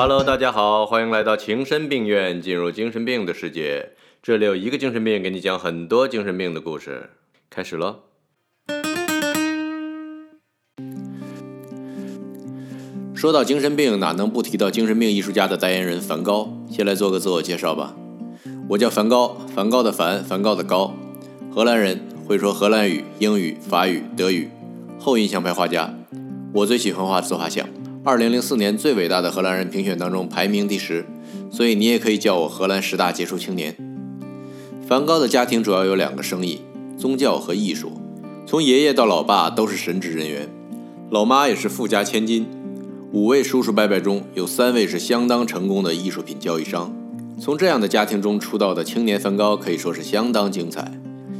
Hello，大家好，欢迎来到情深病院，进入精神病的世界。这里有一个精神病给你讲很多精神病的故事。开始了。说到精神病，哪能不提到精神病艺术家的代言人梵高？先来做个自我介绍吧。我叫梵高，梵高的梵，梵高的高，荷兰人，会说荷兰语、英语、法语、德语，后印象派画家。我最喜欢画自画像。二零零四年最伟大的荷兰人评选当中排名第十，所以你也可以叫我荷兰十大杰出青年。梵高的家庭主要有两个生意：宗教和艺术。从爷爷到老爸都是神职人员，老妈也是富家千金。五位叔叔伯伯中有三位是相当成功的艺术品交易商。从这样的家庭中出道的青年梵高可以说是相当精彩。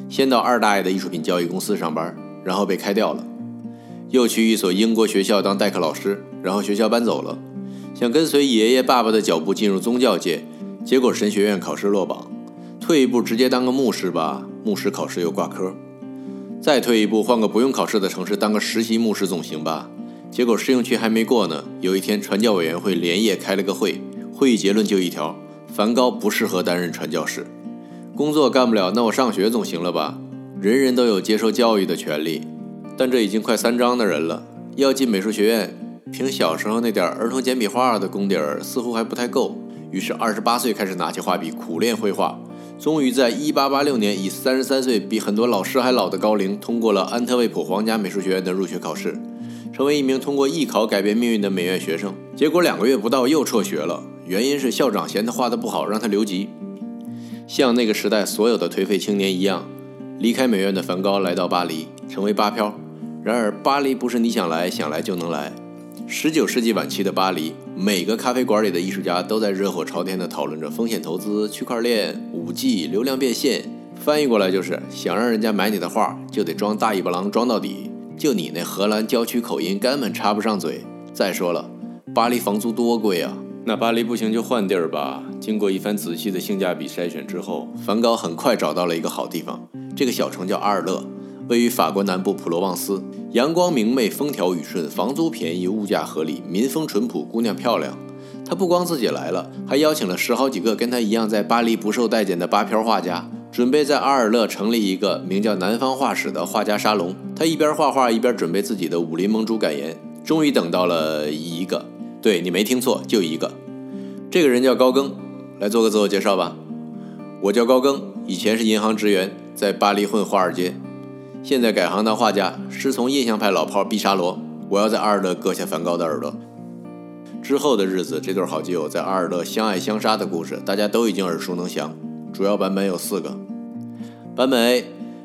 先到二大爷的艺术品交易公司上班，然后被开掉了，又去一所英国学校当代课老师，然后学校搬走了，想跟随爷爷爸爸的脚步进入宗教界，结果神学院考试落榜。退一步直接当个牧师吧，牧师考试又挂科。再退一步换个不用考试的城市当个实习牧师总行吧。结果试用期还没过呢，有一天传教委员会连夜开了个会，会议结论就一条：梵高不适合担任传教士，工作干不了，那我上学总行了吧？人人都有接受教育的权利，但这已经快三张的人了，要进美术学院，凭小时候那点儿童简笔画的功底儿似乎还不太够。于是二十八岁开始拿起画笔苦练绘画，终于在一八八六年以三十三岁比很多老师还老的高龄通过了安特卫普皇家美术学院的入学考试。成为一名通过艺考改变命运的美院学生，结果两个月不到又辍学了，原因是校长嫌他画的不好，让他留级。像那个时代所有的颓废青年一样，离开美院的梵高来到巴黎，成为巴漂。然而，巴黎不是你想来想来就能来。十九世纪晚期的巴黎，每个咖啡馆里的艺术家都在热火朝天地讨论着风险投资、区块链、五 G、流量变现。翻译过来就是：想让人家买你的画，就得装大尾巴狼装到底。就你那荷兰郊区口音，根本插不上嘴。再说了，巴黎房租多贵啊！那巴黎不行就换地儿吧。经过一番仔细的性价比筛选之后，梵高很快找到了一个好地方。这个小城叫阿尔勒，位于法国南部普罗旺斯，阳光明媚，风调雨顺，房租便宜，物价合理，民风淳朴，姑娘漂亮。他不光自己来了，还邀请了十好几个跟他一样在巴黎不受待见的巴漂画家。准备在阿尔勒成立一个名叫“南方画室”的画家沙龙。他一边画画，一边准备自己的武林盟主感言。终于等到了一个，对你没听错，就一个。这个人叫高更，来做个自我介绍吧。我叫高更，以前是银行职员，在巴黎混华尔街，现在改行当画家，师从印象派老炮毕沙罗。我要在阿尔勒割下梵高的耳朵。之后的日子，这对好基友在阿尔勒相爱相杀的故事，大家都已经耳熟能详。主要版本有四个。版本 A，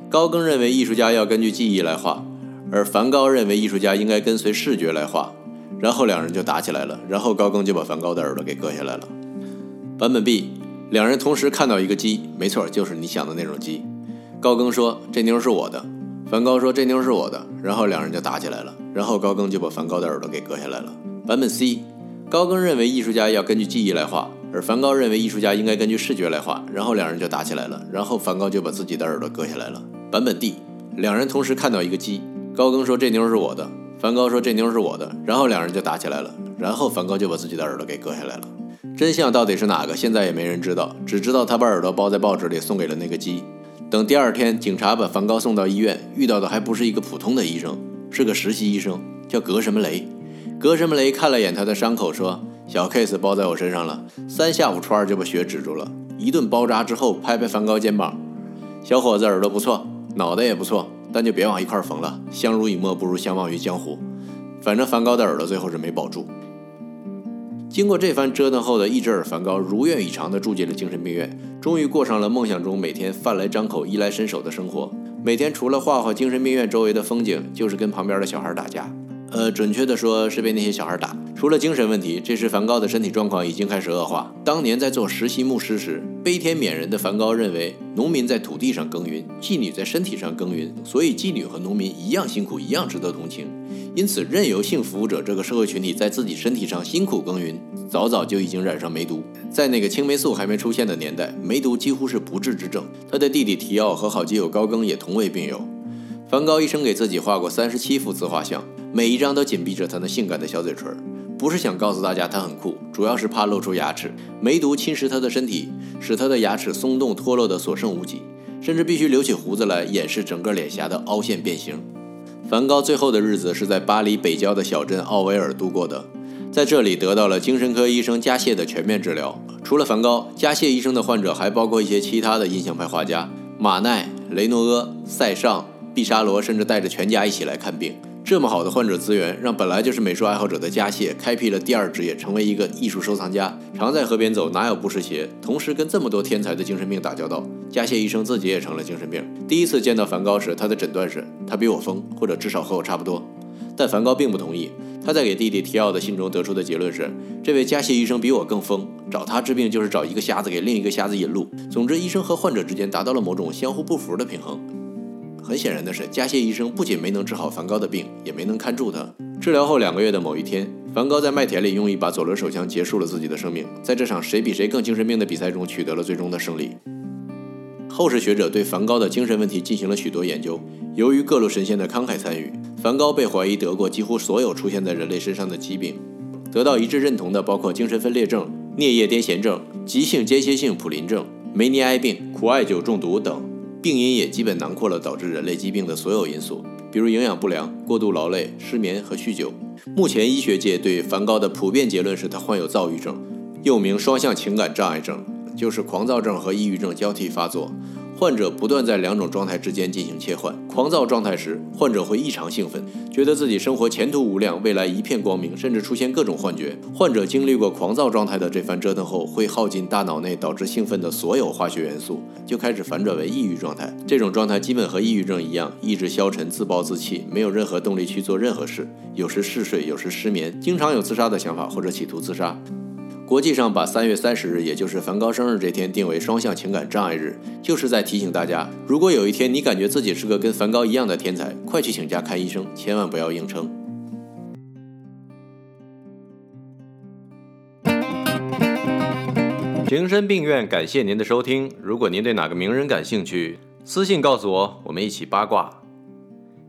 高更认为艺术家要根据记忆来画，而梵高认为艺术家应该跟随视觉来画，然后两人就打起来了，然后高更就把梵高的耳朵给割下来了。版本 B，两人同时看到一个鸡，没错，就是你想的那种鸡。高更说这妞是我的，梵高说这妞是我的，然后两人就打起来了，然后高更就把梵高的耳朵给割下来了。版本 C，高更认为艺术家要根据记忆来画。而梵高认为艺术家应该根据视觉来画，然后两人就打起来了，然后梵高就把自己的耳朵割下来了。版本 D，两人同时看到一个鸡，高更说这妞是我的，梵高说这妞是我的，然后两人就打起来了，然后梵高就把自己的耳朵给割下来了。真相到底是哪个？现在也没人知道，只知道他把耳朵包在报纸里送给了那个鸡。等第二天警察把梵高送到医院，遇到的还不是一个普通的医生，是个实习医生，叫格什么雷。格什么雷看了眼他的伤口，说。小 case 包在我身上了，三下五除二就把血止住了。一顿包扎之后，拍拍梵高肩膀：“小伙子，耳朵不错，脑袋也不错，但就别往一块儿缝了。相濡以沫不如相忘于江湖。反正梵高的耳朵最后是没保住。”经过这番折腾后的一只耳梵高如愿以偿地住进了精神病院，终于过上了梦想中每天饭来张口、衣来伸手的生活。每天除了画画精神病院周围的风景，就是跟旁边的小孩打架。呃，准确的说是被那些小孩打。除了精神问题，这时梵高的身体状况已经开始恶化。当年在做实习牧师时，悲天悯人的梵高认为，农民在土地上耕耘，妓女在身体上耕耘，所以妓女和农民一样辛苦，一样值得同情。因此，任由性服务者这个社会群体在自己身体上辛苦耕耘，早早就已经染上梅毒。在那个青霉素还没出现的年代，梅毒几乎是不治之症。他的弟弟提奥和好基友高更也同为病友。梵高一生给自己画过三十七幅自画像。每一张都紧闭着他那性感的小嘴唇，不是想告诉大家他很酷，主要是怕露出牙齿，梅毒侵蚀他的身体，使他的牙齿松动脱落的所剩无几，甚至必须留起胡子来掩饰整个脸颊的凹陷变形。梵高最后的日子是在巴黎北郊的小镇奥维尔度过的，在这里得到了精神科医生加谢的全面治疗。除了梵高，加谢医生的患者还包括一些其他的印象派画家，马奈、雷诺阿、塞尚、毕沙罗，甚至带着全家一起来看病。这么好的患者资源，让本来就是美术爱好者的加谢开辟了第二职业，成为一个艺术收藏家。常在河边走，哪有不湿鞋？同时跟这么多天才的精神病打交道，加谢医生自己也成了精神病。第一次见到梵高时，他的诊断是他比我疯，或者至少和我差不多。但梵高并不同意。他在给弟弟提奥的信中得出的结论是：这位加谢医生比我更疯，找他治病就是找一个瞎子给另一个瞎子引路。总之，医生和患者之间达到了某种相互不服的平衡。很显然的是，加谢医生不仅没能治好梵高的病，也没能看住他。治疗后两个月的某一天，梵高在麦田里用一把左轮手枪结束了自己的生命，在这场谁比谁更精神病的比赛中取得了最终的胜利。后世学者对梵高的精神问题进行了许多研究。由于各路神仙的慷慨参与，梵高被怀疑得过几乎所有出现在人类身上的疾病。得到一致认同的包括精神分裂症、颞叶癫痫症、急性间歇性普林症、梅尼埃病、苦艾酒中毒等。病因也基本囊括了导致人类疾病的所有因素，比如营养不良、过度劳累、失眠和酗酒。目前医学界对梵高的普遍结论是他患有躁郁症，又名双向情感障碍症，就是狂躁症和抑郁症交替发作。患者不断在两种状态之间进行切换。狂躁状态时，患者会异常兴奋，觉得自己生活前途无量，未来一片光明，甚至出现各种幻觉。患者经历过狂躁状态的这番折腾后，会耗尽大脑内导致兴奋的所有化学元素，就开始反转为抑郁状态。这种状态基本和抑郁症一样，意志消沉、自暴自弃，没有任何动力去做任何事，有时嗜睡，有时失眠，经常有自杀的想法或者企图自杀。国际上把三月三十日，也就是梵高生日这天定为双向情感障碍日，就是在提醒大家：如果有一天你感觉自己是个跟梵高一样的天才，快去请假看医生，千万不要硬撑。情深病院感谢您的收听。如果您对哪个名人感兴趣，私信告诉我，我们一起八卦。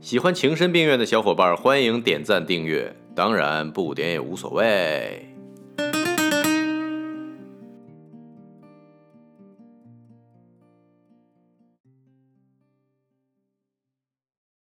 喜欢情深病院的小伙伴，欢迎点赞订阅，当然不点也无所谓。